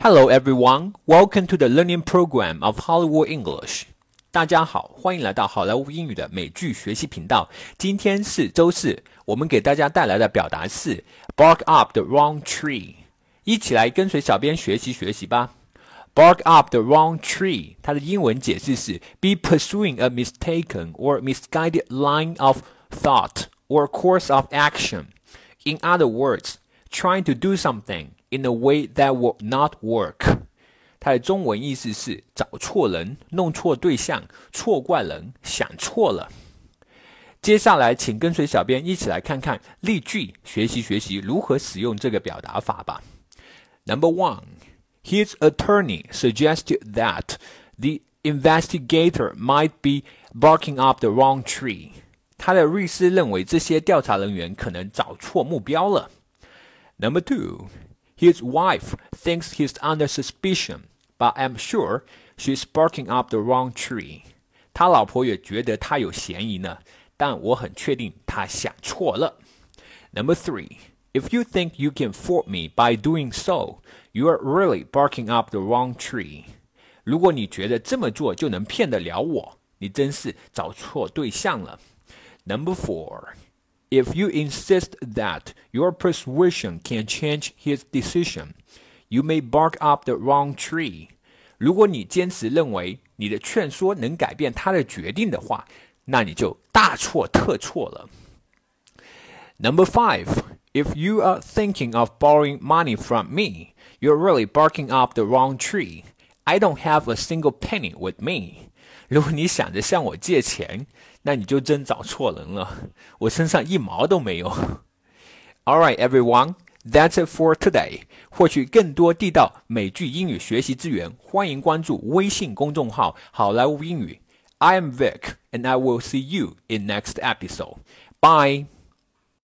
Hello, everyone. Welcome to the learning program of Hollywood English. 大家好，欢迎来到好莱坞英语的美剧学习频道。今天是周四，我们给大家带来的表达是 "bark up the wrong tree"。一起来跟随小编学习学习吧。Bark up the wrong tree，它的英文解释是 be pursuing a mistaken or misguided line of thought or course of action. In other words, trying to do something in a way that will not work。它的中文意思是找错人、弄错对象、错怪人、想错了。接下来，请跟随小编一起来看看例句，学习学习如何使用这个表达法吧。Number one, his attorney suggested that the investigator might be barking up the wrong tree. 他的律师认为这些调查人员可能找错目标了。 Number two. His wife thinks he's under suspicion, but I'm sure she's barking up the wrong tree. 他老婆也觉得他有嫌疑呢，但我很确定他想错了。Number three, if you think you can fool me by doing so, you are really barking up the wrong tree. 如果你觉得这么做就能骗得了我，你真是找错对象了。Number four. If you insist that your persuasion can change his decision, you may bark up the wrong tree. 如果你坚持认为你的劝说能改变他的决定的话，那你就大错特错了。Number five, if you are thinking of borrowing money from me, you're really barking up the wrong tree. I don't have a single penny with me. 如果你想着向我借钱，那你就真找错人了。我身上一毛都没有。All right, everyone, that's it for today. 获取更多地道美剧英语学习资源，欢迎关注微信公众号“好莱坞英语”。I am Vic, and I will see you in next episode. Bye.